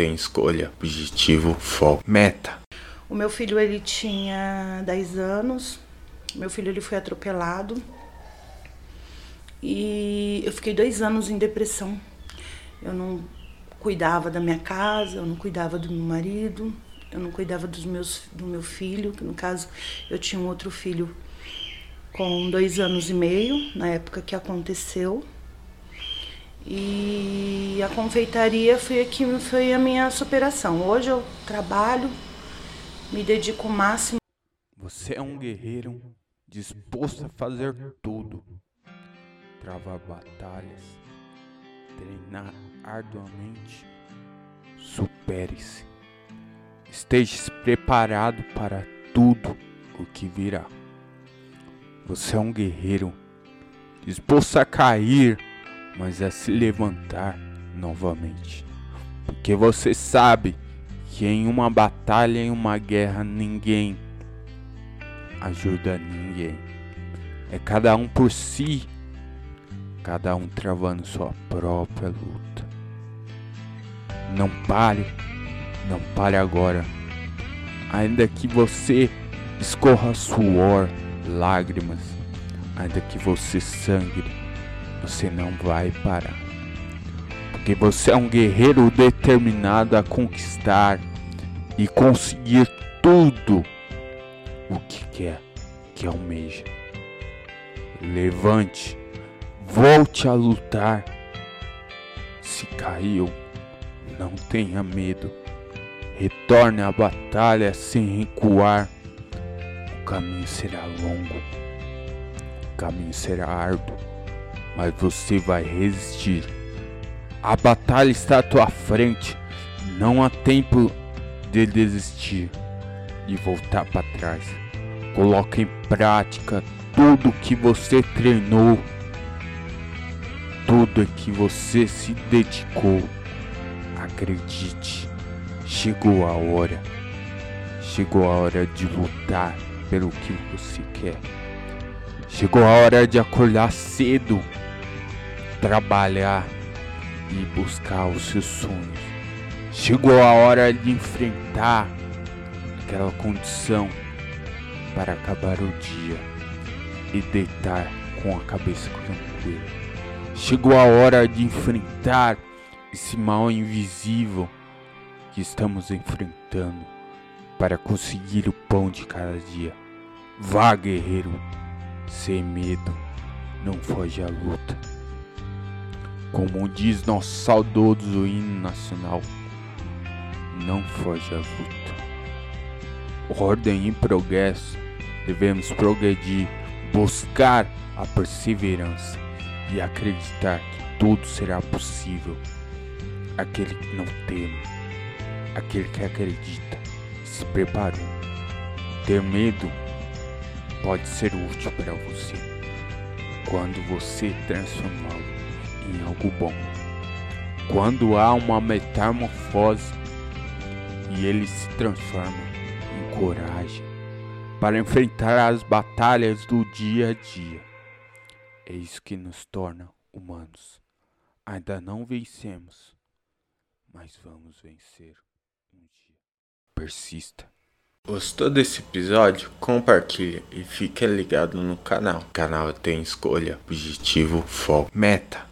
tem escolha, objetivo, foco, meta. O meu filho ele tinha 10 anos. Meu filho ele foi atropelado. E eu fiquei dois anos em depressão. Eu não cuidava da minha casa, eu não cuidava do meu marido, eu não cuidava dos meus, do meu filho, que no caso eu tinha um outro filho com dois anos e meio, na época que aconteceu. E a confeitaria foi, aqui, foi a minha superação. Hoje eu trabalho, me dedico o máximo. Você é um guerreiro disposto a fazer tudo. Travar batalhas, treinar arduamente. Supere-se. Esteja preparado para tudo o que virá. Você é um guerreiro disposto a cair mas a se levantar novamente. Porque você sabe que em uma batalha, em uma guerra, ninguém ajuda ninguém. É cada um por si, cada um travando sua própria luta. Não pare, não pare agora. Ainda que você escorra suor, lágrimas, ainda que você sangre, você não vai parar. Porque você é um guerreiro determinado a conquistar e conseguir tudo o que quer, que almeja. Levante, volte a lutar. Se caiu, não tenha medo. Retorne à batalha sem recuar. O caminho será longo, o caminho será árduo mas você vai resistir. A batalha está à tua frente. Não há tempo de desistir e voltar para trás. Coloque em prática tudo que você treinou, tudo que você se dedicou. Acredite, chegou a hora. Chegou a hora de lutar pelo que você quer. Chegou a hora de acordar cedo trabalhar e buscar os seus sonhos. Chegou a hora de enfrentar aquela condição para acabar o dia e deitar com a cabeça tranquila. Chegou a hora de enfrentar esse mal invisível que estamos enfrentando para conseguir o pão de cada dia. Vá, guerreiro, sem medo, não foge à luta. Como diz nosso saudoso hino nacional, não foge à luta. Ordem e progresso, devemos progredir, buscar a perseverança e acreditar que tudo será possível. Aquele que não teme, aquele que acredita, se preparou. Ter medo pode ser útil para você quando você transformá-lo em algo bom. Quando há uma metamorfose e ele se transforma em coragem para enfrentar as batalhas do dia a dia. É isso que nos torna humanos. Ainda não vencemos, mas vamos vencer um dia. Persista. Gostou desse episódio? Compartilhe e fique ligado no canal. O canal tem escolha, objetivo, foco, meta.